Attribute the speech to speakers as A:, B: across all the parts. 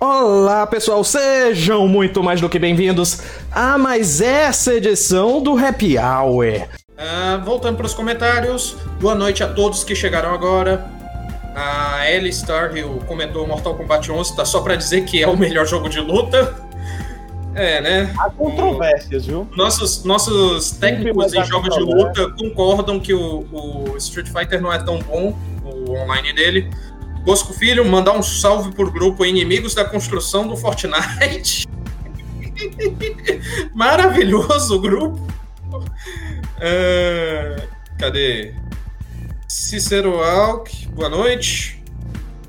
A: Olá pessoal, sejam muito mais do que bem-vindos a mais essa edição do Happy Hour.
B: Uh, voltando para os comentários, boa noite a todos que chegaram agora. A Ellie Starhill comentou Mortal Kombat 11, tá só para dizer que é o melhor jogo de luta. É, né?
C: Há controvérsias, viu?
B: Nossos, nossos técnicos em jogos de luta concordam que o, o Street Fighter não é tão bom, o online dele. Bosco Filho, mandar um salve por grupo Inimigos da Construção do Fortnite. Maravilhoso o grupo. Uh, cadê? Cícero Alck, boa noite.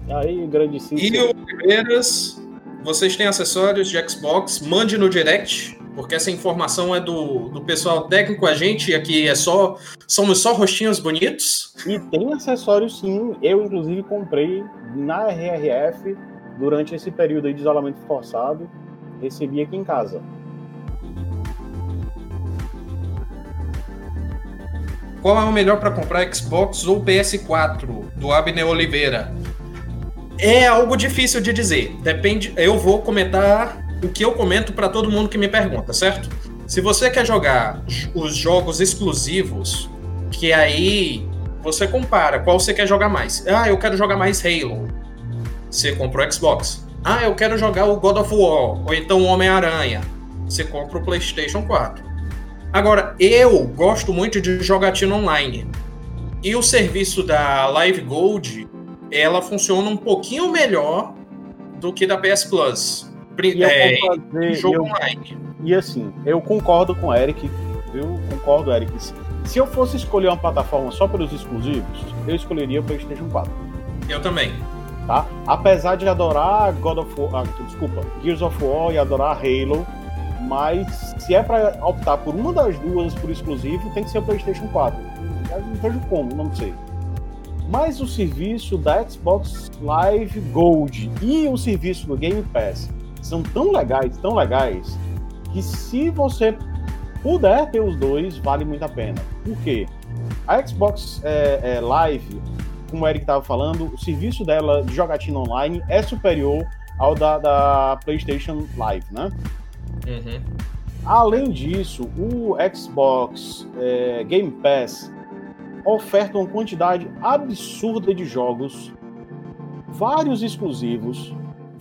C: Aí, grande
B: Cícero. E o Ribeiras, vocês têm acessórios de Xbox? Mande no direct porque essa informação é do, do pessoal técnico, a gente aqui é só somos só rostinhos bonitos.
C: E tem acessórios sim, eu inclusive comprei na RRF durante esse período de isolamento forçado, recebi aqui em casa.
B: Qual é o melhor para comprar Xbox ou PS4? Do Abner Oliveira. É algo difícil de dizer. Depende. Eu vou comentar o que eu comento para todo mundo que me pergunta, certo? Se você quer jogar os jogos exclusivos, que aí você compara qual você quer jogar mais. Ah, eu quero jogar mais Halo. Você compra o Xbox. Ah, eu quero jogar o God of War, ou então o Homem-Aranha. Você compra o PlayStation 4. Agora, eu gosto muito de jogatina online. E o serviço da Live Gold, ela funciona um pouquinho melhor do que da PS Plus.
C: E é, fazer, jogo eu, online. E assim, eu concordo com o Eric, eu concordo, Eric. Se eu fosse escolher uma plataforma só pelos exclusivos, eu escolheria o PlayStation 4.
B: Eu também.
C: Tá? Apesar de adorar God of War, ah, desculpa, Gears of War e adorar Halo, mas se é para optar por uma das duas por exclusivo, tem que ser o PlayStation 4. Eu não vejo como, não sei. Mas o serviço da Xbox Live Gold e o serviço do Game Pass são tão legais, tão legais, que se você puder ter os dois, vale muito a pena. Por quê? A Xbox é, é, Live, como o Eric estava falando, o serviço dela de jogatina online é superior ao da, da PlayStation Live, né? Uhum. Além disso, o Xbox é, Game Pass oferta uma quantidade absurda de jogos, vários exclusivos,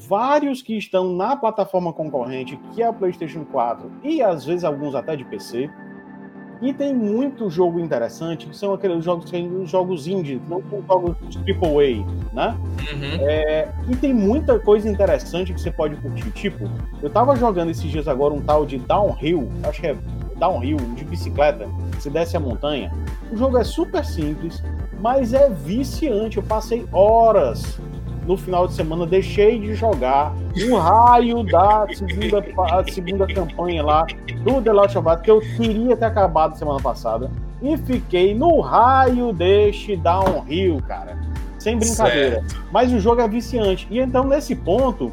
C: vários que estão na plataforma concorrente, que é a PlayStation 4 e às vezes alguns até de PC. E tem muito jogo interessante, que são aqueles jogos que jogos indie, não são jogos AAA, né? Uhum. É, e tem muita coisa interessante que você pode curtir. Tipo, eu tava jogando esses dias agora um tal de Downhill, acho que é Downhill, de bicicleta, você desce a montanha. O jogo é super simples, mas é viciante. Eu passei horas no final de semana deixei de jogar um raio da segunda, segunda campanha lá do The Last of Us, que eu queria ter acabado semana passada. E fiquei no raio deste downhill, cara. Sem brincadeira. Certo. Mas o jogo é viciante. E então, nesse ponto,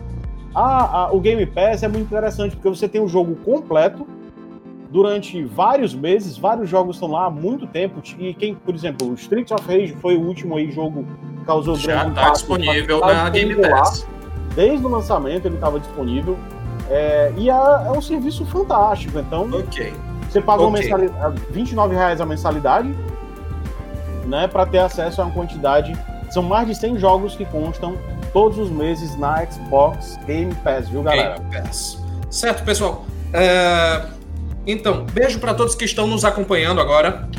C: a, a, o Game Pass é muito interessante, porque você tem o jogo completo durante vários meses, vários jogos estão lá há muito tempo. E quem, por exemplo, o Streets of Rage foi o último aí jogo causou
B: Já grande está disponível na Game Pass.
C: Desde o lançamento ele estava disponível. É, e é, é, um serviço fantástico. Então,
B: okay.
C: você paga okay. mensalidade, 29 reais a mensalidade, né, para ter acesso a uma quantidade. São mais de 100 jogos que constam todos os meses na Xbox Game Pass, viu, galera?
B: Game Pass. Certo, pessoal. Uh então, beijo para todos que estão nos acompanhando agora.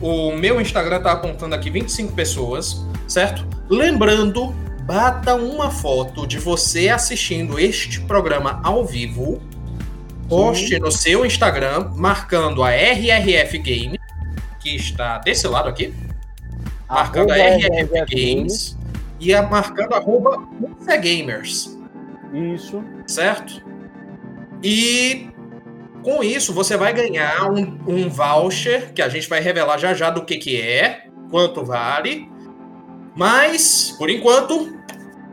B: O meu Instagram tá apontando aqui 25 pessoas, certo? Lembrando, bata uma foto de você assistindo este programa ao vivo. Poste no seu Instagram, marcando a RRF Game, que está desse lado aqui. Marcando a RRF, RRF Games e a, marcando arroba Gamers.
C: Isso.
B: Certo? E com isso, você vai ganhar um, um voucher, que a gente vai revelar já já do que, que é, quanto vale. Mas, por enquanto,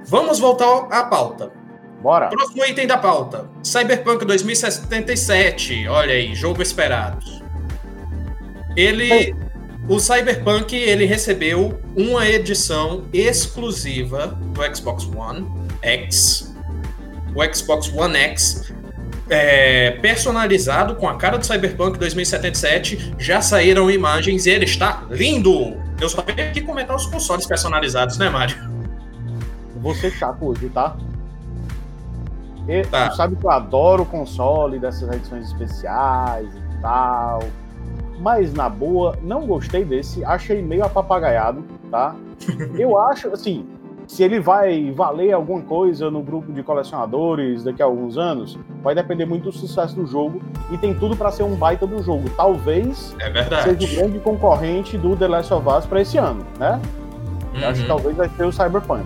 B: vamos voltar à pauta.
C: Bora.
B: Próximo item da pauta. Cyberpunk 2077. Olha aí, jogo esperado. Ele. O Cyberpunk ele recebeu uma edição exclusiva do Xbox One X. O Xbox One X é, personalizado com a cara do Cyberpunk 2077. Já saíram imagens e ele está lindo! Eu só venho aqui comentar os consoles personalizados, né, Mário?
C: Vou ser chato hoje, tá? E,
B: Tá.
C: Tu sabe que eu adoro o console dessas edições especiais e tal. Mas, na boa, não gostei desse. Achei meio apapagaiado, tá? Eu acho, assim, se ele vai valer alguma coisa no grupo de colecionadores daqui a alguns anos, vai depender muito do sucesso do jogo. E tem tudo pra ser um baita do jogo. Talvez
B: É
C: seja o grande concorrente do The Last of Us pra esse ano, né? Eu Acho que
B: Uhum.
C: talvez vai ser o Cyberpunk.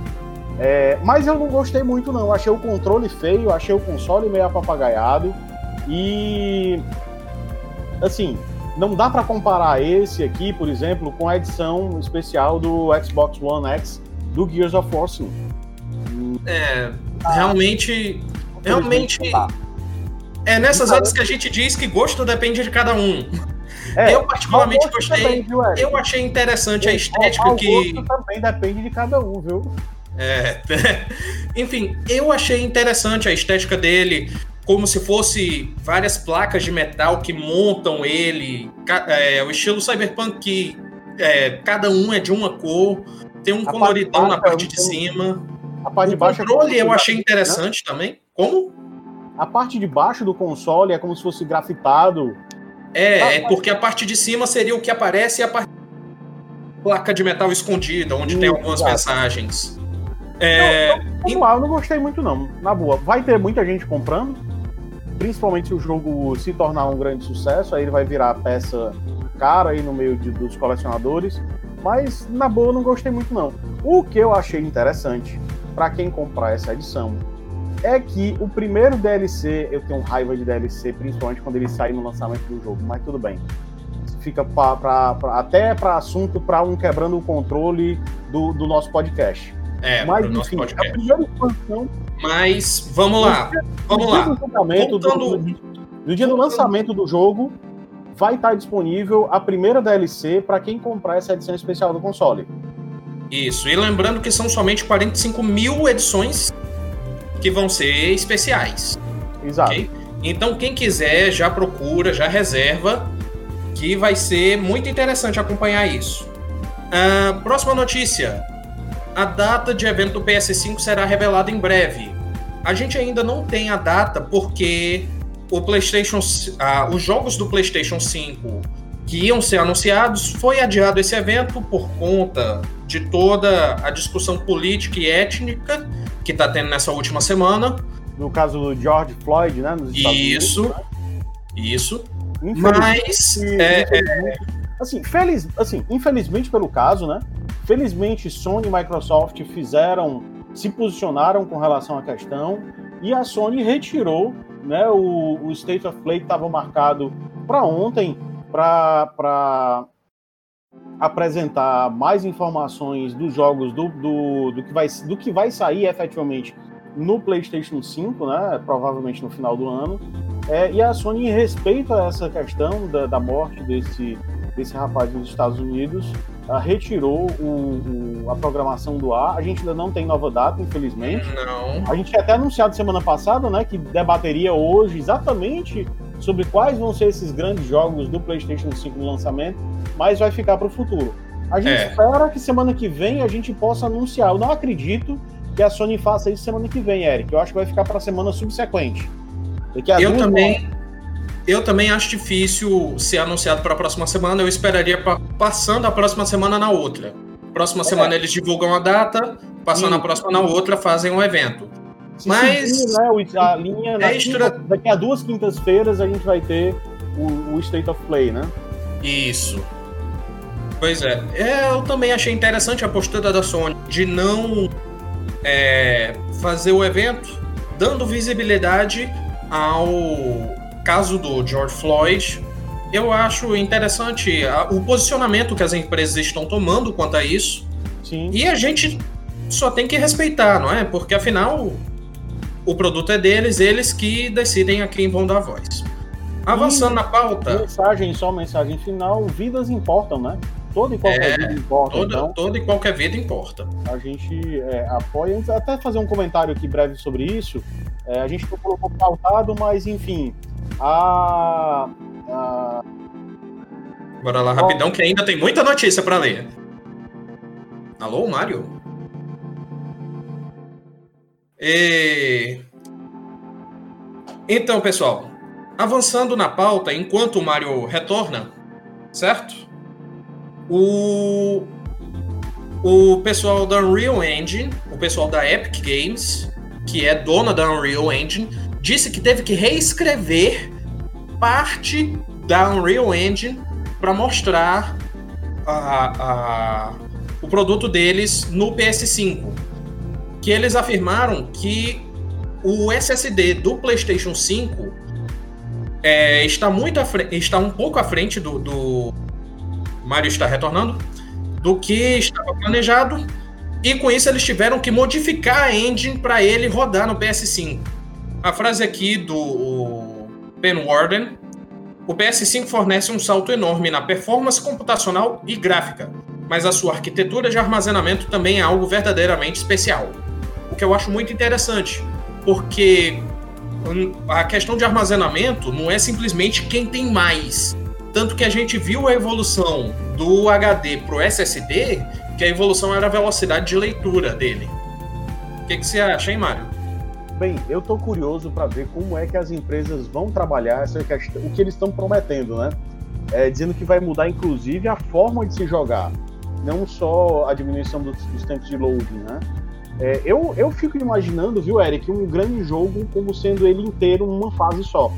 C: É, mas eu não gostei muito, não. Achei o controle feio, achei o console meio apapagaiado. E. Assim, não dá pra comparar esse aqui, por exemplo, com a edição especial do Xbox One X do Gears of War 5.
B: É, realmente. Realmente. É nessas horas que a gente diz que gosto depende de cada um.
C: É,
B: eu, particularmente, gostei.
C: também, viu?
B: Eu achei interessante a estética que.
C: gosto também depende de cada um, viu?
B: É, enfim, eu achei interessante a estética dele, como se fosse várias placas de metal que montam ele, é, o estilo cyberpunk que é, cada um é de uma cor, tem um
C: A parte
B: coloridão na
C: baixa,
B: parte de cima.
C: A parte de
B: O
C: baixo é
B: controle
C: como se
B: eu achei interessante também. Como?
C: A parte de baixo do console é como se fosse grafitado.
B: É, é porque a parte de cima seria o que aparece e a parte placa de metal escondida, onde tem algumas
C: exato.
B: mensagens. É,
C: Vamos lá, eu não gostei muito não. Na boa, vai ter muita gente comprando, principalmente se o jogo se tornar um grande sucesso, aí ele vai virar peça cara aí no meio de- dos colecionadores. Mas na boa, eu não gostei muito não. O que eu achei interessante para quem comprar essa edição é que o primeiro DLC, eu tenho raiva de DLC, principalmente quando ele sai no lançamento do jogo, mas tudo bem. Fica pra, pra- pra- até para assunto para um quebrando o controle do, do nosso podcast.
B: é
C: Mas enfim, a
B: podcast.
C: primeira expansão
B: Mas vamos lá, vamos lá.
C: do do- no, dia do lançamento do jogo, vai estar disponível a primeira DLC para quem comprar essa edição especial do console.
B: Isso, e lembrando que são somente 45 mil edições que vão ser especiais.
C: Exato.
B: Ok. Então, quem quiser, já procura, já reserva, que vai ser muito interessante acompanhar isso. Ah, próxima notícia. A data de evento do PS5 será revelada em breve. A gente ainda não tem a data porque o PlayStation, ah, os jogos do PlayStation 5 que iam ser anunciados foi adiado esse evento por conta de toda a discussão política e étnica que está tendo nessa última semana.
C: No caso do George Floyd, né? Nos Estados
B: Isso, isso.
C: Unidos.
B: Mas
C: Infelizmente,
B: é,
C: infelizmente- assim, feliz, assim, infelizmente pelo caso, né? Felizmente Sony e Microsoft fizeram, se posicionaram com relação à questão e a Sony retirou, né? O, o State of Play estava marcado para ontem para apresentar mais informações dos jogos do, do, do, que vai, do que vai sair efetivamente no PlayStation 5, né? Provavelmente no final do ano. É, e a Sony, em respeito a essa questão da, da morte desse, desse rapaz nos Estados Unidos, retirou o, o- a programação do ar. A gente ainda não tem nova data, infelizmente.
B: não.
C: A gente tinha até anunciado semana passada, né, que debateria hoje exatamente sobre quais vão ser esses grandes jogos do PlayStation 5 no lançamento, mas vai ficar para o futuro. A gente
B: É.
C: espera que semana que vem a gente possa anunciar. Eu não acredito que a Sony faça isso semana que vem, Eric. Eu acho que vai ficar para a semana subsequente.
B: Eu também, eu também acho difícil ser anunciado para a próxima semana. Eu esperaria pa- passando a próxima semana na outra. Próxima semana eles divulgam a data, passando a
C: Isso.
B: próxima na outra, fazem um evento.
C: Se
B: Mas-
C: seguir, né, a linha na
B: Extra-
C: quinta- daqui a duas quintas-feiras a gente vai ter o, o State of Play, né?
B: Isso. Pois é. É, Eu também achei interessante a postura da Sony de não é, fazer o evento dando visibilidade ao caso do George Floyd. Eu acho interessante o posicionamento que as empresas estão tomando quanto a isso.
C: Sim.
B: E a gente só tem que respeitar, não é? Porque afinal o produto é deles, eles que decidem a quem vão dar voz. Avançando e na pauta.
C: Mensagem, só mensagem final: vidas importam, né? Toda e qualquer é, vida importa.
B: Toda, então, toda e qualquer vida importa.
C: A gente é, apoia. Até fazer um comentário aqui breve sobre isso. É, a gente não colocou pautado, mas enfim. A. a...
B: Bora lá, rapidão, que ainda tem muita notícia para ler. Alô, Mário? E... Então, pessoal, avançando na pauta, enquanto o Mário retorna, certo? O, o pessoal da Unreal Engine, o pessoal da Epic Games, que é dona da Unreal Engine, disse que teve que reescrever parte da Unreal Engine para mostrar a, a, o produto deles no PS5. Que eles afirmaram que o SSD do PlayStation 5 é, está muito está um pouco à frente do, do Mario está retornando do que estava planejado e com isso eles tiveram que modificar a engine para ele rodar no PS5. A frase aqui do Ben Warden: o PS5 fornece um salto enorme na performance computacional e gráfica, mas a sua arquitetura de armazenamento também é algo verdadeiramente especial. O que eu acho muito interessante, porque a questão de armazenamento não é simplesmente quem tem mais. Tanto que a gente viu a evolução do HD para o SSD, que a evolução era a velocidade de leitura dele. O que, que você acha, hein, Mário?
C: Bem, eu estou curioso para ver como é que as empresas vão trabalhar essa questão, o que eles estão prometendo, né? É, dizendo que vai mudar, inclusive, a forma de se jogar, não só a diminuição dos, dos tempos de loading, né? É, eu, eu fico imaginando, viu, Eric, um grande jogo como sendo ele inteiro uma fase só.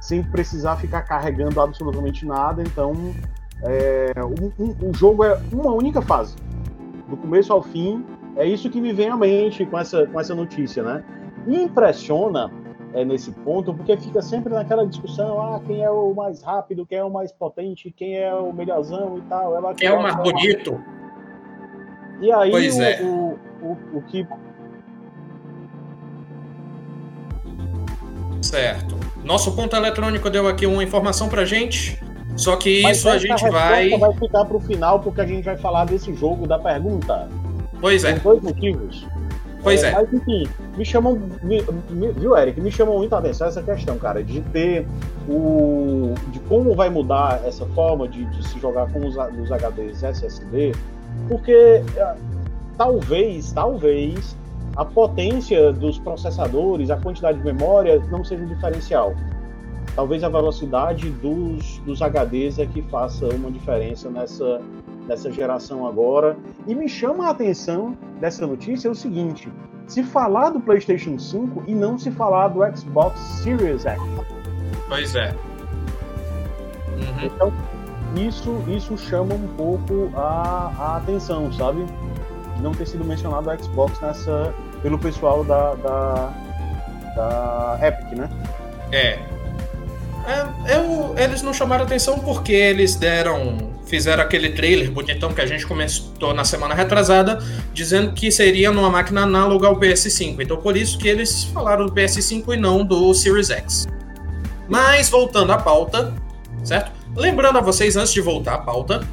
C: Sem precisar ficar carregando absolutamente nada. Então, é, o jogo é uma única fase. Do começo ao fim. É isso que me vem à mente com essa, com essa notícia, né? Me impressiona é, nesse ponto, porque fica sempre naquela discussão, ah, quem é o mais rápido, quem é o mais potente, quem é o melhorzão e tal.
B: Ela, quem é o mais bonito.
C: E aí pois o, é. o, o, o que.
B: Certo. Nosso ponto eletrônico deu aqui uma informação pra gente. Só que Mas isso a gente vai.
C: vai ficar pro final, porque a gente vai falar desse jogo da pergunta.
B: Pois é.
C: Por dois motivos.
B: Pois é. é.
C: Mas enfim, me chamam. Me, me, viu, Eric? Me chamou muito a atenção essa questão, cara, de ter o. de como vai mudar essa forma de, de se jogar com os, os HDs SSD porque é, talvez, talvez a potência dos processadores, a quantidade de memória não seja um diferencial. Talvez a velocidade dos, dos HDs é que faça uma diferença nessa, nessa geração agora. E me chama a atenção dessa notícia é o seguinte: se falar do PlayStation 5 e não se falar do Xbox Series X.
B: Pois é.
C: Uhum. Então, isso, isso chama um pouco a, a atenção, sabe? Não ter sido mencionado o Xbox nessa, pelo pessoal da, da, da Epic, né?
B: É. é eu, eles não chamaram atenção porque eles deram. Fizeram aquele trailer bonitão que a gente comentou na semana retrasada, dizendo que seria numa máquina análoga ao PS5. Então por isso que eles falaram do PS5 e não do Series X. Mas voltando à pauta, certo? Lembrando a vocês, antes de voltar à pauta,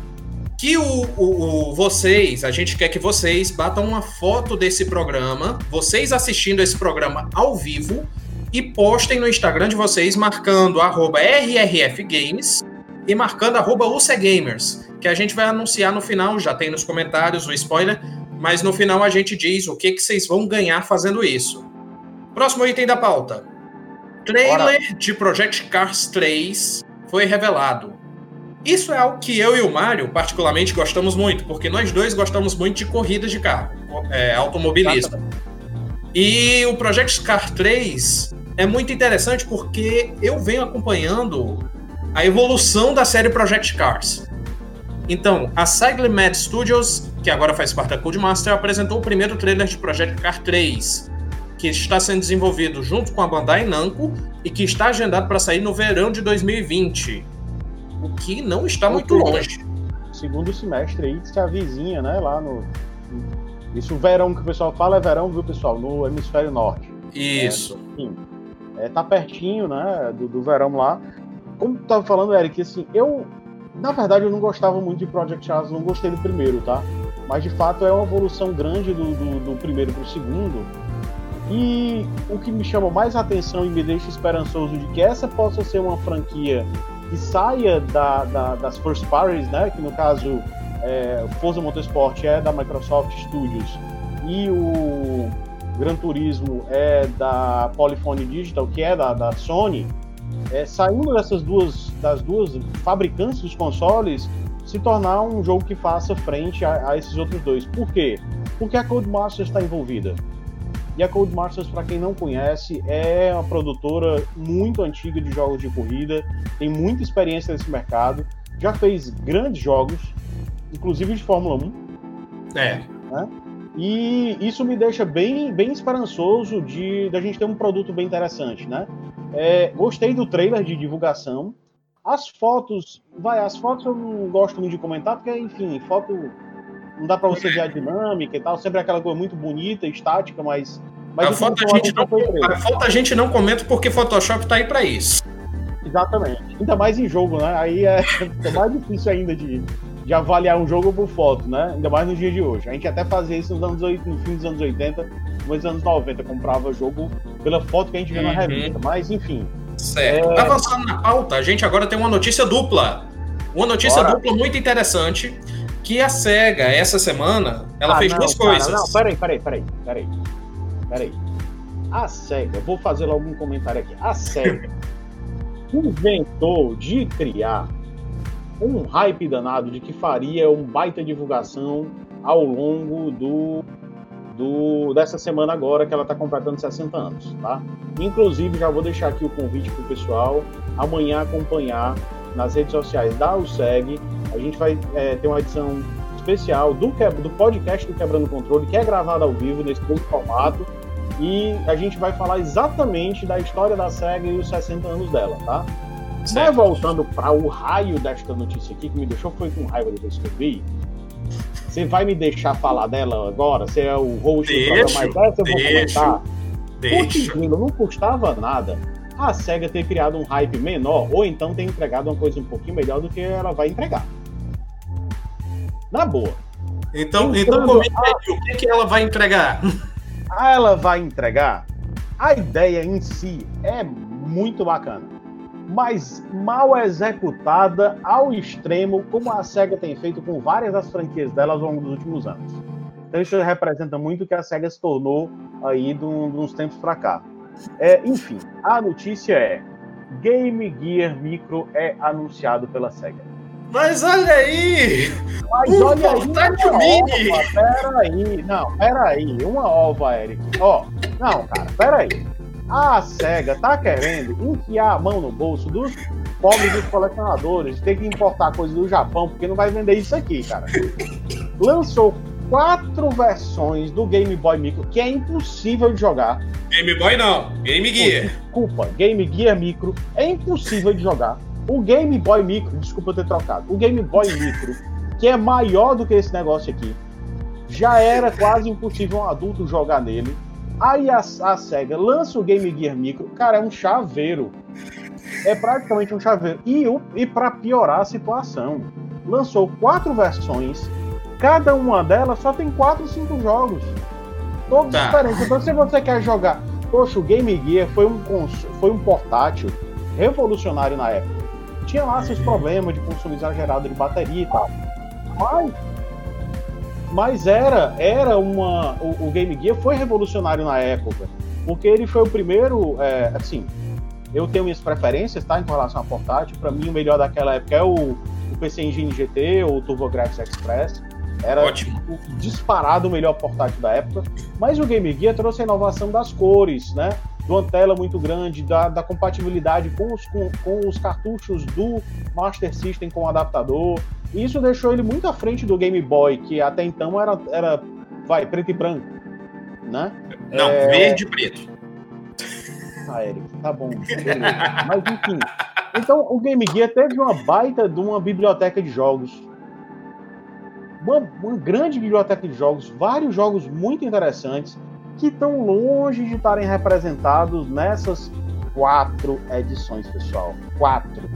B: que o, o, o, vocês, a gente quer que vocês batam uma foto desse programa, vocês assistindo esse programa ao vivo, e postem no Instagram de vocês marcando RRFGames e marcando arroba UCGamers, que a gente vai anunciar no final, já tem nos comentários o spoiler, mas no final a gente diz o que, que vocês vão ganhar fazendo isso. Próximo item da pauta. Trailer Bora. de Project Cars 3 foi revelado. Isso é algo que eu e o Mário particularmente gostamos muito, porque nós dois gostamos muito de corridas de carro, é, automobilismo. E o Project Car 3 é muito interessante porque eu venho acompanhando a evolução da série Project Cars. Então, a Cycle Mad Studios, que agora faz parte da Codemaster, apresentou o primeiro trailer de Project Car 3, que está sendo desenvolvido junto com a Bandai Namco e que está agendado para sair no verão de 2020. O que não está muito longe.
C: Segundo semestre aí, que se avizinha, né? Lá no. Isso, verão que o pessoal fala é verão, viu, pessoal? No hemisfério norte.
B: Isso.
C: É, sim. É, tá pertinho, né, do, do verão lá. Como tu tava falando, Eric, assim, eu, na verdade, eu não gostava muito de Project Cars, não gostei do primeiro, tá? Mas, de fato, é uma evolução grande do, do, do primeiro pro segundo. E o que me chama mais atenção e me deixa esperançoso de que essa possa ser uma franquia que saia da, da, das first parties, né? Que no caso é, Forza Motorsport é da Microsoft Studios e o Gran Turismo é da Polyphony Digital, que é da, da Sony, é, saindo dessas duas das duas fabricantes dos consoles, se tornar um jogo que faça frente a, a esses outros dois. Por quê? Porque a Codemasters está envolvida. E a Codemasters, para quem não conhece, é uma produtora muito antiga de jogos de corrida, tem muita experiência nesse mercado, já fez grandes jogos, inclusive de Fórmula 1.
B: É.
C: Né? E isso me deixa bem, bem esperançoso de, de a gente ter um produto bem interessante, né? É, gostei do trailer de divulgação. As fotos, vai, as fotos eu não gosto muito de comentar, porque, enfim, foto não dá para você ver a dinâmica e tal, sempre aquela coisa muito bonita, estática, mas. mas
B: a, foto a, gente não, a foto a gente não comenta porque Photoshop tá aí para isso.
C: Exatamente. Ainda mais em jogo, né? Aí é, é mais difícil ainda de, de avaliar um jogo por foto, né? Ainda mais nos dias de hoje. A gente até fazia isso nos anos 80, no fim dos anos 80, nos anos 90, comprava jogo pela foto que a gente vê uhum. na revista. Mas, enfim.
B: Certo. É... Avançando na pauta, a gente agora tem uma notícia dupla. Uma notícia Bora. dupla muito interessante que a SEGA, essa semana, ela ah, fez não, duas cara, coisas. Não,
C: peraí, peraí, peraí, peraí. Peraí. A SEGA, vou fazer logo um comentário aqui. A SEGA inventou de criar um hype danado de que faria um baita divulgação ao longo do, do dessa semana agora que ela está completando 60 anos, tá? Inclusive já vou deixar aqui o convite para o pessoal amanhã acompanhar nas redes sociais da USEG. A gente vai é, ter uma edição especial do, do podcast do Quebrando Controle, que é gravado ao vivo nesse novo formato. E a gente vai falar exatamente da história da SEG e os 60 anos dela, tá? Certo. Mas voltando para o raio desta notícia aqui, que me deixou foi com raiva depois que eu vi. Você vai me deixar falar dela agora? Você é o host
B: deixo,
C: do programa, mas essa eu vou
B: deixo,
C: comentar.
B: Deixa.
C: não custava nada a SEGA ter criado um hype menor, ou então ter entregado uma coisa um pouquinho melhor do que ela vai entregar. Na boa.
B: Então, então comente a... o que, que ela vai entregar.
C: Ah, ela vai entregar. A ideia em si é muito bacana, mas mal executada ao extremo, como a SEGA tem feito com várias das franquias dela ao longo dos últimos anos. Então isso representa muito o que a SEGA se tornou aí de uns tempos para cá. É, enfim, a notícia é: Game Gear Micro é anunciado pela SEGA.
B: Mas olha aí!
C: Mas um olha aí, uma mini! Ova, pera aí, não, pera aí, uma ova, Eric. Ó, não, cara, pera aí. A SEGA tá querendo enfiar a mão no bolso dos pobres dos colecionadores, ter que importar coisa do Japão, porque não vai vender isso aqui, cara. Lançou quatro versões do Game Boy Micro, que é impossível de jogar.
B: Game Boy não, Game Gear.
C: Desculpa, Game Gear Micro é impossível de jogar. O Game Boy Micro, desculpa eu ter trocado, o Game Boy Micro, que é maior do que esse negócio aqui, já era quase impossível um adulto jogar nele. Aí a, a SEGA lança o Game Gear Micro, cara, é um chaveiro. É praticamente um chaveiro. E, e para piorar a situação, lançou quatro versões Cada uma delas só tem 4, 5 jogos. Todos tá. diferentes. Então, se você quer jogar. Poxa, o Game Gear foi um, foi um portátil revolucionário na época. Tinha lá seus problemas de consumo exagerado de bateria e tal. Mas, mas era, era uma. O, o, Game Gear foi revolucionário na época. Porque ele foi o primeiro. É, assim, eu tenho minhas preferências, tá? Em relação a portátil. Para mim, o melhor daquela época é o, o PC Engine GT ou o TurboGrafx Express. Era Ótimo. Tipo, disparado o melhor portátil da época. Mas o Game Gear trouxe a inovação das cores, né? De uma tela muito grande, da, da compatibilidade com os, com, com os cartuchos do Master System com o adaptador. Isso deixou ele muito à frente do Game Boy, que até então era, era vai, preto e branco. Né?
B: Não, é... verde e preto.
C: Ah, Eric, tá bom. Mas enfim. Então, o Game Gear teve uma baita de uma biblioteca de jogos uma, uma grande biblioteca de jogos, vários jogos muito interessantes que estão longe de estarem representados nessas quatro edições, pessoal. Quatro,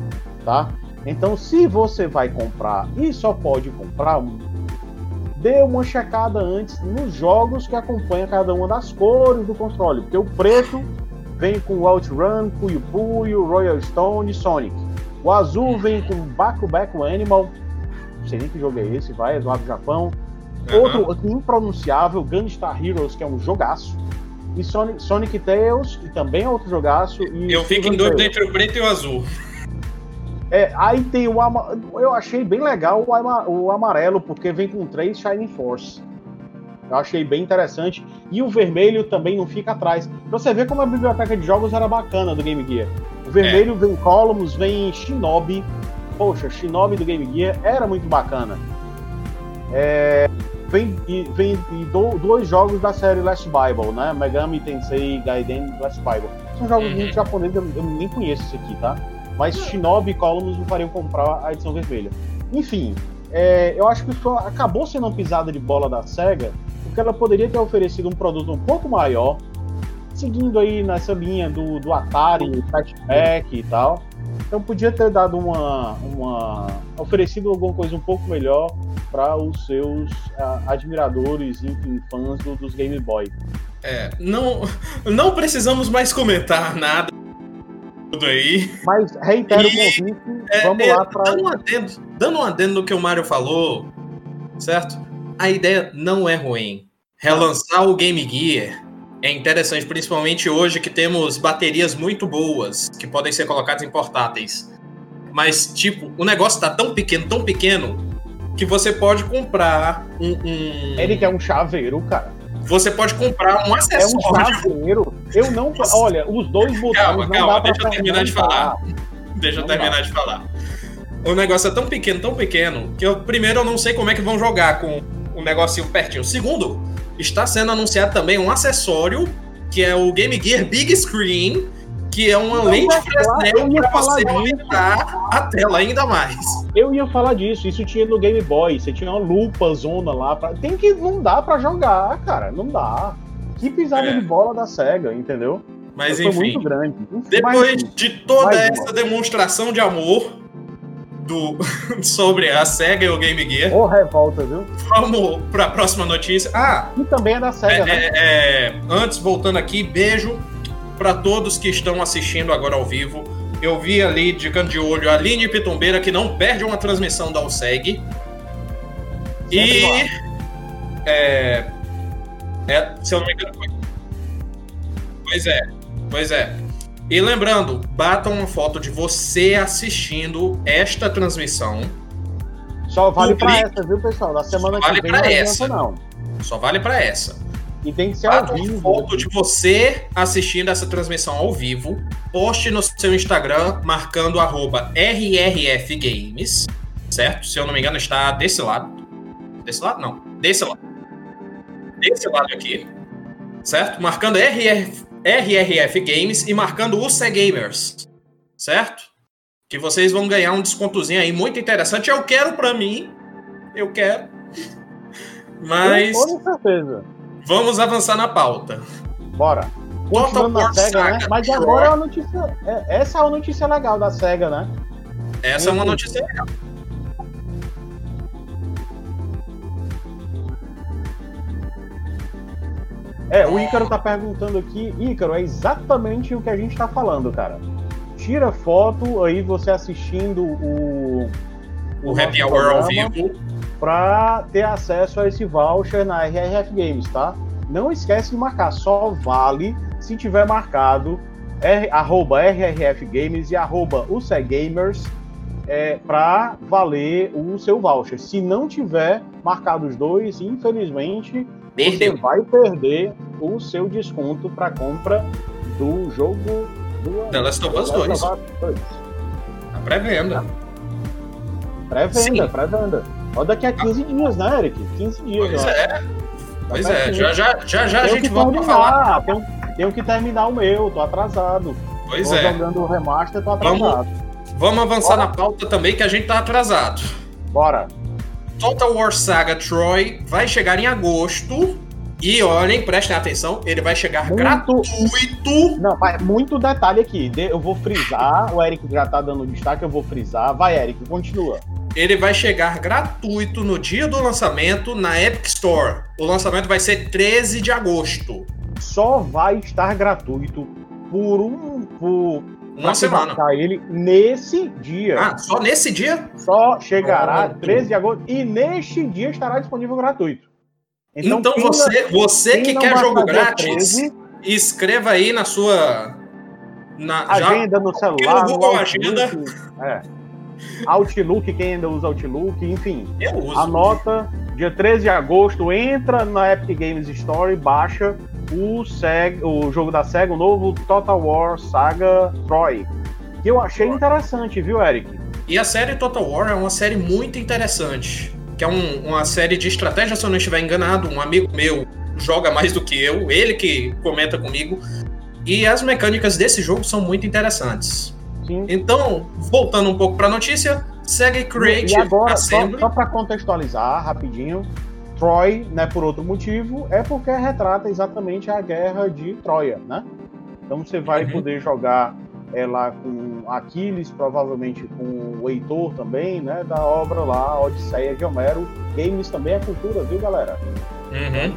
C: tá? Então, se você vai comprar e só pode comprar um, dê uma checada antes nos jogos que acompanham cada uma das cores do console, porque o preto vem com Outrun, Puyo Puyo, Royal Stone e Sonic. O azul vem com Baku Baku Animal, não sei nem que jogo é esse, vai, é do Japão. Uhum. Outro impronunciável, Gunstar Heroes, que é um jogaço. E Sonic, Sonic Tales, que também é outro jogaço.
B: eu fico em doido entre o preto e o azul.
C: É, aí tem o eu achei bem legal o, ama... o amarelo porque vem com três Shining Force. Eu achei bem interessante e o vermelho também não fica atrás. Pra você ver como a biblioteca de jogos era bacana do Game Gear. O vermelho é. vem Columns, vem Shinobi. Poxa, Shinobi do Game Gear era muito bacana. É, vem vem do, dois jogos da série Last Bible, né? Megami Tensei Gaiden Last Bible. São jogos uhum. muito japoneses, eu, eu nem conheço esse aqui, tá? Mas Shinobi e Columns me fariam comprar a edição vermelha. Enfim, é, eu acho que foi, acabou sendo uma pisada de bola da SEGA, porque ela poderia ter oferecido um produto um pouco maior, seguindo aí nessa linha do, do Atari, Flashback e tal. Então podia ter dado uma, uma oferecido alguma coisa um pouco melhor para os seus uh, admiradores, enfim, fãs do, dos Game Boy.
B: É, não, não precisamos mais comentar nada tudo aí.
C: Mas reitero o convite, é, vamos é, lá para.
B: Dando, um adendo, dando um adendo no que o Mário falou, certo? A ideia não é ruim. Relançar o Game Gear é interessante, principalmente hoje que temos baterias muito boas que podem ser colocadas em portáteis. Mas, tipo, o negócio tá tão pequeno, tão pequeno, que você pode comprar um. um...
C: Ele quer um chaveiro, cara
B: você pode comprar um acessório. É
C: um chaveiro. Eu não. Olha, os dois botões.
B: Calma, calma, deixa eu terminar de falar. Deixa eu terminar de falar. O negócio é tão pequeno, tão pequeno, que eu, primeiro, eu não sei como é que vão jogar com um negocinho pertinho. Segundo, está sendo anunciado também um acessório que é o Game Gear Big Screen que é uma lente Fresnel para você aumentar a tela ainda mais.
C: Eu ia falar disso, isso tinha no Game Boy, você tinha uma lupa zona lá, pra... tem que não dá para jogar, cara, não dá. Que pisada é. de bola da Sega, entendeu?
B: Mas enfim, muito grande. depois de toda essa demonstração de amor do sobre a Sega e o Game Gear.
C: Ô, revolta, viu?
B: Vamos para a próxima notícia. Ah,
C: e também é da Sega,
B: é,
C: né?
B: É, é, antes voltando aqui, beijo para todos que estão assistindo agora ao vivo. Eu vi ali, de canto de olho, a Aline Pitombeira, que não perde uma transmissão da USEG. E. É, é, se eu não me engano. Pois é, pois é. E lembrando, batam uma foto de você assistindo esta transmissão.
C: Só vale para essa, viu, pessoal? Da semana
B: Só vale que vem não essa. não. Só vale para essa.
C: E tem que ser ao vivo.
B: foto de você assistindo essa transmissão ao vivo. Poste no seu Instagram marcando arroba RRFGames. Certo? Se eu não me engano, está desse lado. Desse lado? Não. Desse lado. Desse lado aqui. Certo? Marcando RRF, RRF Games e marcando o Gamers. Certo? Que vocês vão ganhar um descontozinho aí muito interessante. Eu quero para mim. Eu quero. Mas.
C: Com certeza.
B: Vamos avançar na pauta.
C: Bora. Continuando na SEGA, né? Mas agora é uma notícia. É, essa é uma notícia legal da SEGA, né?
B: Essa é uma notícia legal.
C: É, o Ícaro tá perguntando aqui, Ícaro, é exatamente o que a gente tá falando, cara. Tira foto aí você assistindo o.
B: O, o Happy Hour ao vivo
C: para ter acesso a esse voucher na RRF Games, tá? Não esquece de marcar, só vale se tiver marcado R, arroba RRF Games e arroba UCGamers é, para valer o seu voucher. Se não tiver marcado os dois, infelizmente, Perdeu. você vai perder o seu desconto para compra do jogo
B: do The Last of Us 2. A pré-venda.
C: Pré-venda, pré-venda. Ó, daqui a 15 dias, né, Eric? 15 dias.
B: Pois ó. é. Pois é, já já, já, já a gente volta pra falar.
C: Tenho, tenho que terminar o meu, tô atrasado.
B: Pois
C: tô
B: é.
C: jogando o remaster, tô atrasado.
B: Vamos, vamos avançar Bora. na pauta também, que a gente tá atrasado.
C: Bora.
B: Total War Saga Troy vai chegar em agosto. E olhem, prestem atenção, ele vai chegar
C: Muito-
B: gratuito.
C: Não, mas muito detalhe aqui. Eu vou frisar, o Eric já tá dando destaque, eu vou frisar. Vai, Eric, continua.
B: Ele vai chegar gratuito no dia do lançamento na Epic Store. O lançamento vai ser 13 de agosto.
C: Só vai estar gratuito por um. Por,
B: Uma semana.
C: ele nesse dia.
B: Ah, só nesse dia?
C: Só chegará
B: Pronto.
C: 13 de agosto e neste dia estará disponível gratuito.
B: Então,
C: quem
B: você, você que quer jogo grátis,
C: 13,
B: escreva aí na sua. Na, já-
C: agenda no celular,
B: no
C: no
B: Google
C: Outlook, é. Outlook, quem ainda usa Outlook, enfim.
B: eu uso.
C: Anota, dia 13 de agosto, entra na Epic Games Store e baixa o, SEG, o jogo da SEGA, o novo Total War Saga Troy. Que eu achei interessante, viu, Eric?
B: E a série Total War é uma série muito interessante. Que é um- uma série de estratégia, se eu não estiver enganado. Um amigo meu joga mais do que eu, ele que comenta comigo. E as mecânicas desse jogo são muito interessantes.
C: Sim.
B: Então, voltando um pouco para a notícia, segue Creative
C: E agora, só, só para contextualizar rapidinho, Troy, né, por outro motivo, é porque retrata exatamente a guerra de Troia, né? Então você vai
B: Uhum.
C: poder jogar é, lá com Aquiles, provavelmente com o Heitor também, né? Da obra lá, Odisseia de Homero. Games também é cultura, viu, galera?
B: Uhum.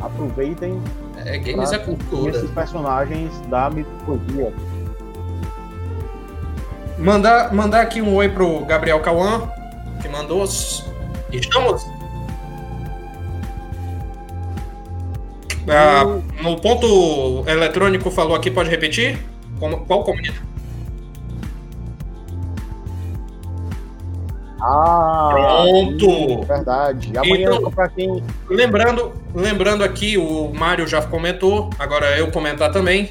C: Aproveitem
B: É, games é cultura.
C: esses personagens da mitologia.
B: Mandar, mandar aqui um oi pro Gabriel Cauã, que mandou. os- Estamos. Ah, no ponto eletrônico falou aqui, pode repetir? Como- qual comunidade?
C: Ah,
B: Pronto!
C: sim, verdade. Amanhã,
B: Então-
C: para quem
B: Lembrando, lembrando aqui, o Mário já comentou, agora eu comentar também,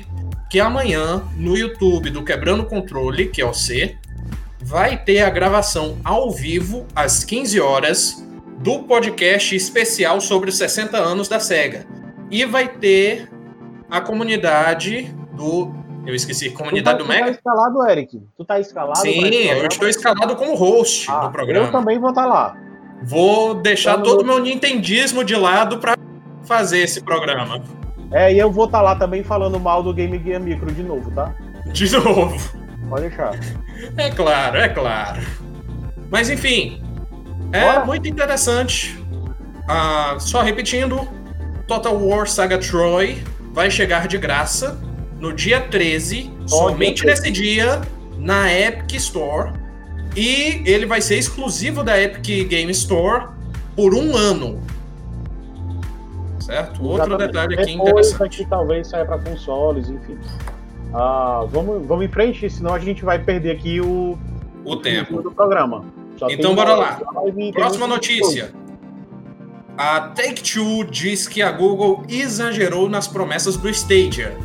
B: que amanhã no YouTube do Quebrando Controle, que é o C, vai ter a gravação ao vivo às 15 horas do podcast especial sobre os 60 anos da SEGA. E vai ter a comunidade do. Eu esqueci, comunidade
C: tu
B: do
C: tá, tu tá
B: Mega?
C: escalado, Eric? Tu tá escalado?
B: Sim, eu estou escalado como host
C: Ah,
B: do programa.
C: Eu também vou estar lá.
B: Vou deixar
C: Então,
B: todo o
C: eu-
B: meu nintendismo de lado para fazer esse programa.
C: É, e eu vou estar lá também falando mal do Game Gear Micro de novo, tá?
B: De novo.
C: Pode deixar.
B: É claro, é claro. Mas enfim, é
C: Bora.
B: muito interessante. Ah, só repetindo, Total War Saga Troy vai chegar de graça no dia 13,
C: Só
B: somente nesse dia, na Epic Store. E ele vai ser exclusivo da Epic Game Store por um ano. Certo? Outro
C: Exatamente.
B: detalhe aqui
C: Depois
B: interessante.
C: aqui talvez saia para consoles, enfim. Ah, vamos, vamos em frente, senão a gente vai perder aqui o,
B: O tempo.
C: do programa. Só
B: Então, bora lá.
C: live
B: Próxima notícia. A Take-Two diz que a Google exagerou nas promessas do Stadia.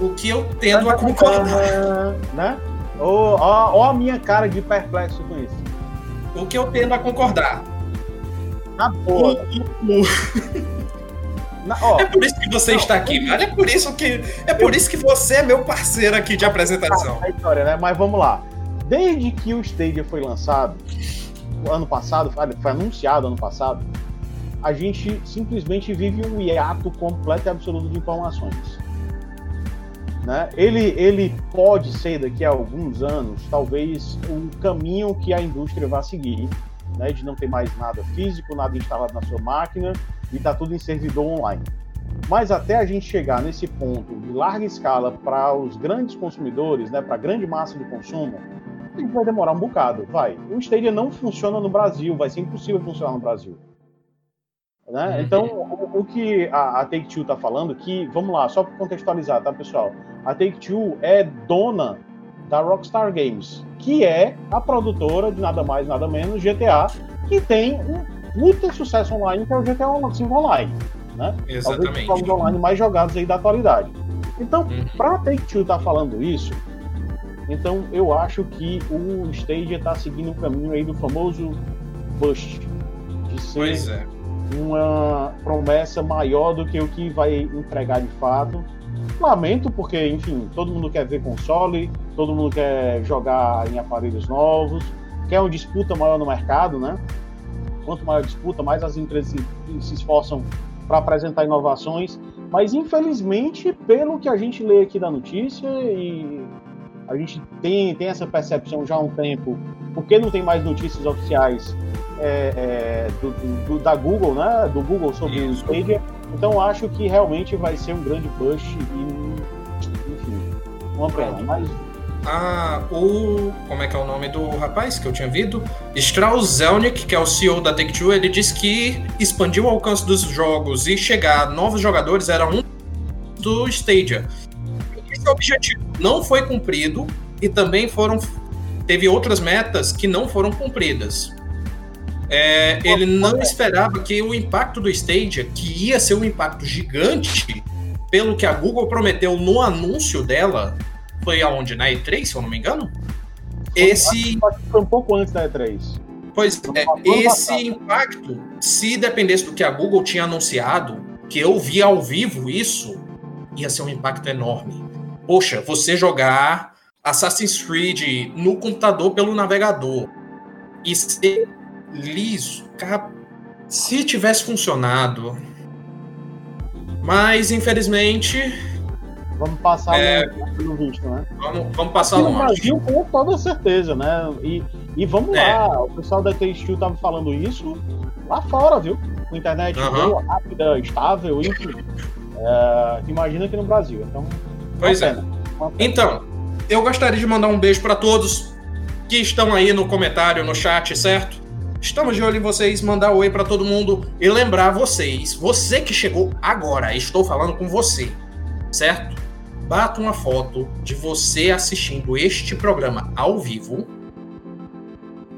B: O que eu tendo a concordar.
C: Né? Ó, ó, ó a minha cara de perplexo com isso.
B: O que eu tendo a concordar.
C: Na boa. Na, ó,
B: É por isso que você está aqui, velho. É por isso que. É por isso que você é meu parceiro aqui de apresentação.
C: a história, né? Mas vamos lá. Desde que o Stadia foi lançado, ano passado, foi anunciado ano passado, a gente simplesmente vive um hiato completo e absoluto de informações. Né? Ele, ele pode ser daqui a alguns anos, talvez, o caminho que a indústria vai seguir, né? de não ter mais nada físico, nada instalado na sua máquina e tá tudo em servidor online. Mas até a gente chegar nesse ponto de larga escala para os grandes consumidores, né, para a grande massa de consumo, vai demorar um bocado, vai. O Stadia não funciona no Brasil, vai ser impossível funcionar no Brasil. Né?
B: Uhum.
C: Então, o, o que a, a Take-Two está falando, que, vamos lá, só para contextualizar, tá, pessoal? A Take-Two é dona da Rockstar Games, que é a produtora de nada mais, nada menos, GTA, que tem um puta sucesso online, que é o GTA Online. Né? Talvez os
B: Exatamente.
C: jogos online mais jogados aí da atualidade. Então,
B: Uhum.
C: para Take-Two estar falando isso, então eu acho que o Stadia está seguindo o caminho aí do famoso bust, de ser
B: Pois é.
C: uma promessa maior do que o que vai entregar de fato. Lamento, porque, enfim, todo mundo quer ver console, todo mundo quer jogar em aparelhos novos, quer uma disputa maior no mercado, né? quanto maior a disputa, mais as empresas se, se esforçam para apresentar inovações. Mas, infelizmente, pelo que a gente lê aqui da notícia, e a gente tem, tem essa percepção já há um tempo, porque não tem mais notícias oficiais é, é, do, do, da Google, né? Do Google sobre Isso. o Stadia. Então, acho que realmente vai ser um grande push e, enfim, uma pena. Mas
B: ah, o. Como é que é o nome do rapaz que eu tinha visto? Strauss Zelnick, que é o CEO da Take-Two, ele disse que expandir o alcance dos jogos e chegar a novos jogadores era um do Stadia. Esse objetivo não foi cumprido e também foram. Teve outras metas que não foram cumpridas. É, ele não esperava que o impacto do Stadia, que ia ser um impacto gigante, pelo que a Google prometeu no anúncio dela, foi aonde? Na E3, se eu não me engano? Esse.
C: Foi um pouco antes da E3.
B: Pois é, esse impacto, se dependesse do que a Google tinha anunciado, que eu vi ao vivo isso, ia ser um impacto enorme. Poxa, você jogar Assassin's Creed no computador pelo navegador e ser liso, se tivesse funcionado. Mas, infelizmente,
C: Vamos passar é, no visto, né?
B: Vamos, vamos passar no
C: Brasil com toda certeza, né? E, e vamos é. lá, o pessoal da TSU tava falando isso lá fora, viu? Com internet uhum. boa, rápida, estável, enfim. É, imagina aqui no Brasil. Então,
B: pois é. Então, eu gostaria de mandar um beijo para todos que estão aí no comentário, no chat, certo? Estamos de olho em vocês, mandar oi para todo mundo e lembrar vocês, você que chegou agora, estou falando com você, certo? Bata uma foto de você assistindo este programa ao vivo,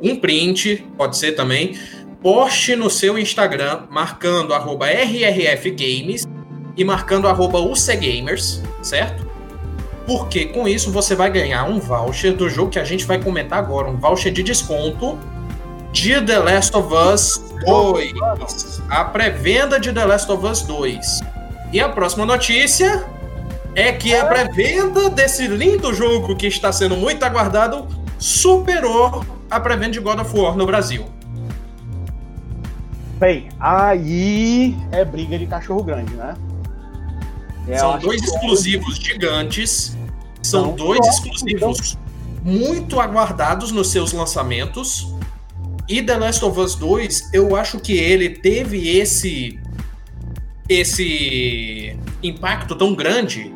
B: um print, pode ser também, poste no seu Instagram marcando rrfgames e marcando UCGamers, certo? Porque com isso você vai ganhar um voucher do jogo que a gente vai comentar agora, um voucher de desconto de The Last of Us 2. A pré-venda de The Last of Us 2. E a próxima notícia é que a pré-venda desse lindo jogo que está sendo muito aguardado superou a pré-venda de God of War no Brasil.
C: Bem, aí é briga de cachorro grande, né?
B: É, são dois exclusivos que... gigantes, são Não, dois exclusivos muito aguardados nos seus lançamentos. E The Last of Us 2, eu acho que ele teve esse esse impacto tão grande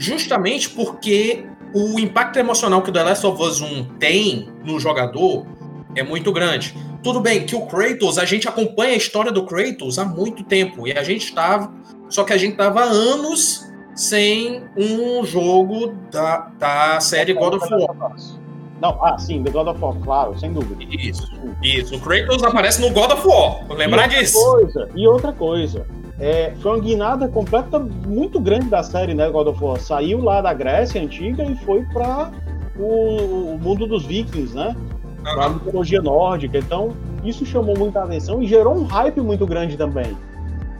B: justamente porque o impacto emocional que o The Last of Us 1 tem no jogador é muito grande. Tudo bem que o Kratos, a gente acompanha a história do Kratos há muito tempo e a gente estava, só que a gente estava anos sem um jogo da, da série God of War.
C: Não, ah, sim, The God of War, claro, sem dúvida.
B: Isso, isso. O Kratos aparece no God of War, lembrar disso.
C: Coisa, e outra coisa, é, foi uma guinada completa muito grande da série, né, God of War. Saiu lá da Grécia antiga e foi para o, o, mundo dos vikings, né? Uhum. Pra mitologia nórdica. Então, isso chamou muita atenção e gerou um hype muito grande também.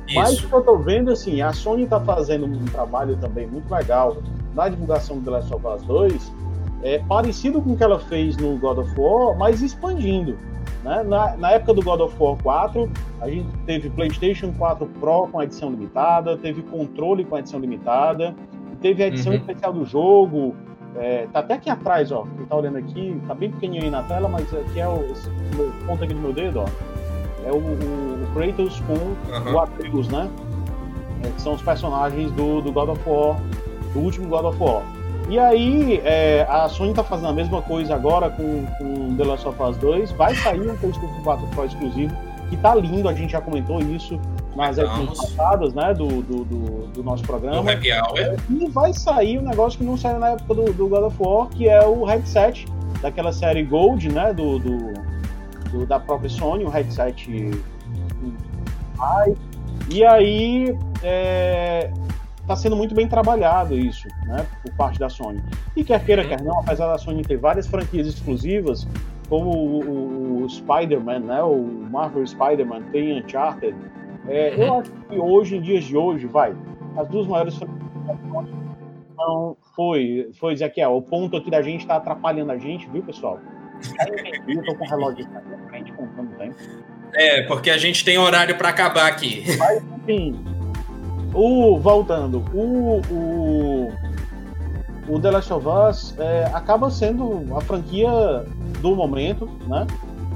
C: Isso. Mas o que eu tô vendo, assim, a Sony tá fazendo um trabalho também muito legal na divulgação do The Last of Us 2, é, parecido com o que ela fez no God of War, mas expandindo. Né? Na, na, época do God of War 4, a gente teve PlayStation 4 Pro com edição limitada, teve controle com edição limitada, teve a edição uhum. especial do jogo. É, tá até aqui atrás, ó. Quem tá olhando aqui, tá bem pequenininho aí na tela, mas aqui é o esse, ponto aqui do meu dedo, ó. É o, o, o Kratos com uhum. o Atreus, né? É, que são os personagens do, do God of War, do último God of War. E aí, é, a Sony tá fazendo a mesma coisa agora com, com The Last of Us 2. Vai sair um PlayStation 4 Pro exclusivo, que tá lindo, a gente já comentou isso nas edições passadas, né, do, do, do, do nosso programa. Do
B: Happy Hour.
C: E vai sair um negócio que não saiu na época do, do God of War, que é o headset daquela série Gold, né, do, do, do da própria Sony, um headset... E aí, é, está sendo muito bem trabalhado isso, né, por parte da Sony. E quer queira, quer não, apesar da Sony ter várias franquias exclusivas, como o, o, o Spider-Man, né, o Marvel Spider-Man, tem Uncharted, é, eu uhum. acho que hoje, em dias de hoje, vai, as duas maiores franquias não foi, foi Ezequiel, o ponto aqui da gente está atrapalhando a gente, viu, pessoal? Eu tô com o relógio na frente, contando o tempo.
B: É, porque a gente tem horário para acabar aqui.
C: Mas, enfim, o, voltando, o, o, o The Last of Us é, acaba sendo a franquia do momento, né?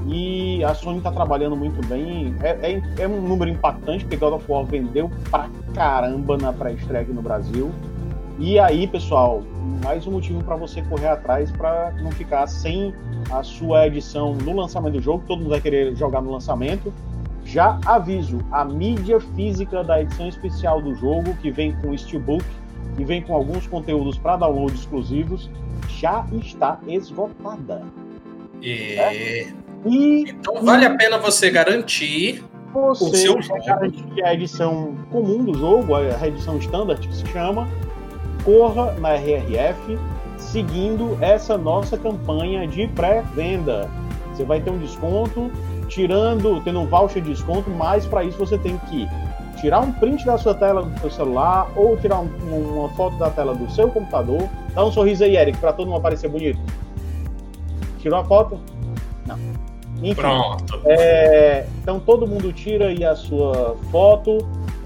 C: E a Sony tá trabalhando muito bem. É, é, é um número impactante, porque God of War vendeu pra caramba na pré-estreia aqui no Brasil. E aí, pessoal, mais um motivo para você correr atrás para não ficar sem a sua edição no lançamento do jogo. Todo mundo vai querer jogar no lançamento. Já aviso, a mídia física da edição especial do jogo, que vem com Steelbook e vem com alguns conteúdos para download exclusivos, já está esgotada.
B: E... É? e então vale a pena você garantir
C: você o seu jogo. garantir a edição comum do jogo, a edição standard que se chama, corra na RRF seguindo essa nossa campanha de pré-venda. Você vai ter um desconto tirando, tendo um voucher de desconto, mas para isso você tem que tirar um print da sua tela do seu celular ou tirar um, uma foto da tela do seu computador. Dá um sorriso aí, Eric, para todo mundo aparecer bonito. Tirou a foto? Não.
B: Enfim, Pronto.
C: É, então todo mundo tira aí a sua foto,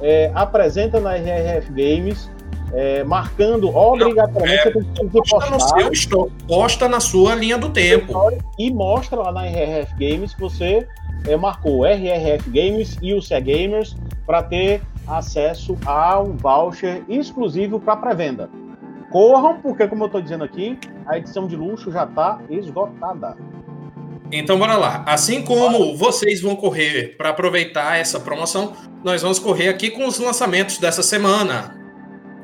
C: é, apresenta na RRF Games é, marcando obrigatoriamente
B: é, você posta no seu posta na sua linha do tempo
C: e mostra lá na RRF Games que você é, marcou RRF Games e o C Gamers para ter acesso a um voucher exclusivo para pré-venda. Corram, porque como eu estou dizendo aqui, a edição de luxo já está esgotada.
B: Então bora lá. Assim como vocês vão correr para aproveitar essa promoção, nós vamos correr aqui com os lançamentos dessa semana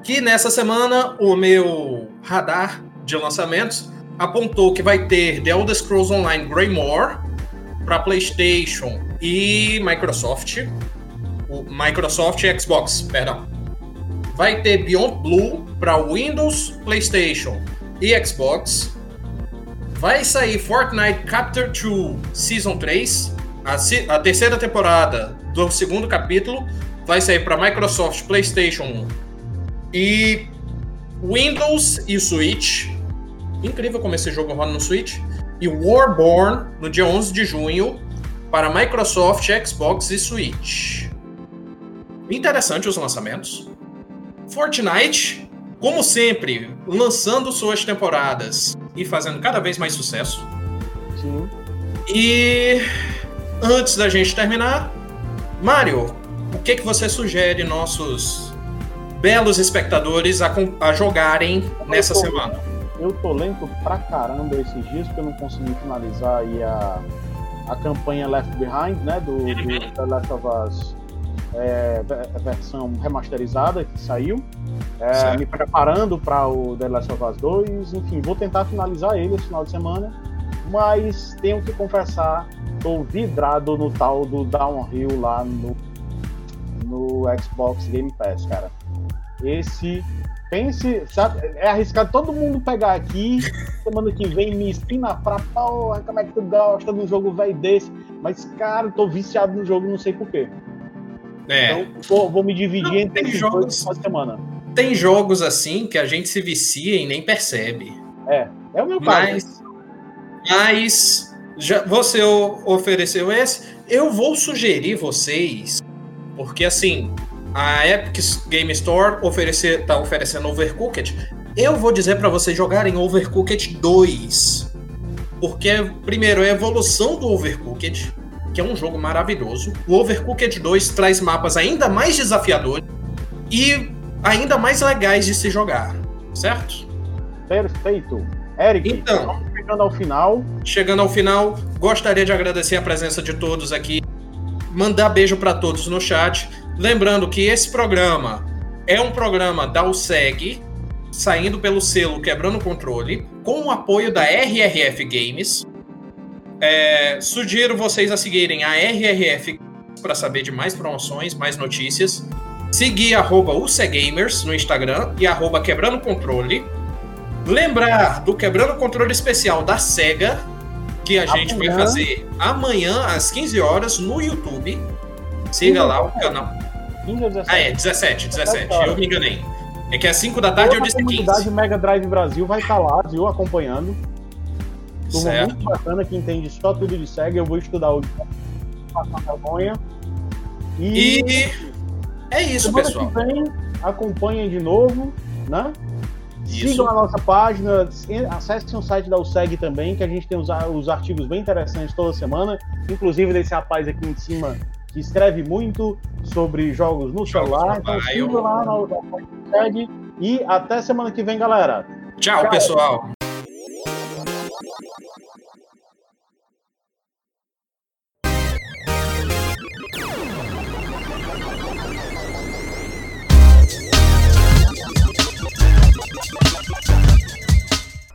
B: que nessa semana o meu radar de lançamentos apontou que vai ter The Elder Scrolls Online Greymore para PlayStation e Microsoft, o Microsoft e Xbox, perdão. Vai ter Beyond Blue para Windows, PlayStation e Xbox. Vai sair Fortnite Chapter 2 Season 3, a, a terceira temporada do segundo capítulo vai sair para Microsoft, PlayStation e Windows e Switch. Incrível como esse jogo roda no Switch. E Warborn no dia 11 de junho para Microsoft, Xbox e Switch. Interessante os lançamentos. Fortnite, como sempre, lançando suas temporadas e fazendo cada vez mais sucesso.
C: Sim.
B: E antes da gente terminar, Mario, o que, que você sugere nossos belos espectadores a, a jogarem nessa
C: tô,
B: semana.
C: Eu tô lento pra caramba esses dias, porque eu não consegui finalizar aí a, a campanha Left Behind, né? Do, do uhum. The Last of Us é, versão remasterizada que saiu. É, me preparando para o The Last of Us 2. Enfim, vou tentar finalizar ele esse final de semana. Mas tenho que confessar, tô vidrado no tal do Downhill lá no, no Xbox Game Pass, cara. Esse. Pense, sabe, é arriscado todo mundo pegar aqui, semana que vem me espina pra porra, como é que tu gosta de um jogo velho desse? Mas, cara, tô viciado no jogo, não sei porquê. É. Então, vou, vou me dividir não, entre esses jogos, dois semana.
B: Tem jogos assim que a gente se vicia e nem percebe.
C: É, é o meu caso.
B: Mas, mas já, você ofereceu esse, eu vou sugerir vocês, porque assim, a Epic Game Store oferecer, tá oferecendo Overcooked. Eu vou dizer para vocês jogarem Overcooked 2. Porque, primeiro, é a evolução do Overcooked, que é um jogo maravilhoso. O Overcooked 2 traz mapas ainda mais desafiadores e ainda mais legais de se jogar, certo?
C: Perfeito. Eric,
B: então,
C: chegando ao final.
B: Chegando ao final, gostaria de agradecer a presença de todos aqui. Mandar beijo para todos no chat. Lembrando que esse programa é um programa da USEG, saindo pelo selo Quebrando Controle, com o apoio da RRF Games. É, sugiro vocês a seguirem a RRF para saber de mais promoções, mais notícias. Seguir arroba UCGamers no Instagram e arroba Quebrando Controle. Lembrar do Quebrando Controle especial da SEGA, que a amanhã. gente vai fazer amanhã às 15 horas no YouTube. Siga lá o canal. 15 ou 17? Ah, é, 17, 17. Eu me enganei. É que é 5 da tarde eu disse 15. A comunidade
C: Mega Drive Brasil vai estar lá, viu, acompanhando. Turma certo. muito bacana que entende só tudo de SEGA, eu vou estudar hoje. passar vergonha.
B: E, e é isso,
C: semana
B: pessoal.
C: Que vem, acompanhem de novo, né?
B: Isso.
C: Sigam a nossa página, acessem o site da USEG também, que a gente tem os, os artigos bem interessantes toda semana, inclusive desse rapaz aqui em cima que escreve muito sobre jogos no celular. Então sigam lá na USEG e até semana que vem, galera.
B: Tchau, Tchau. pessoal.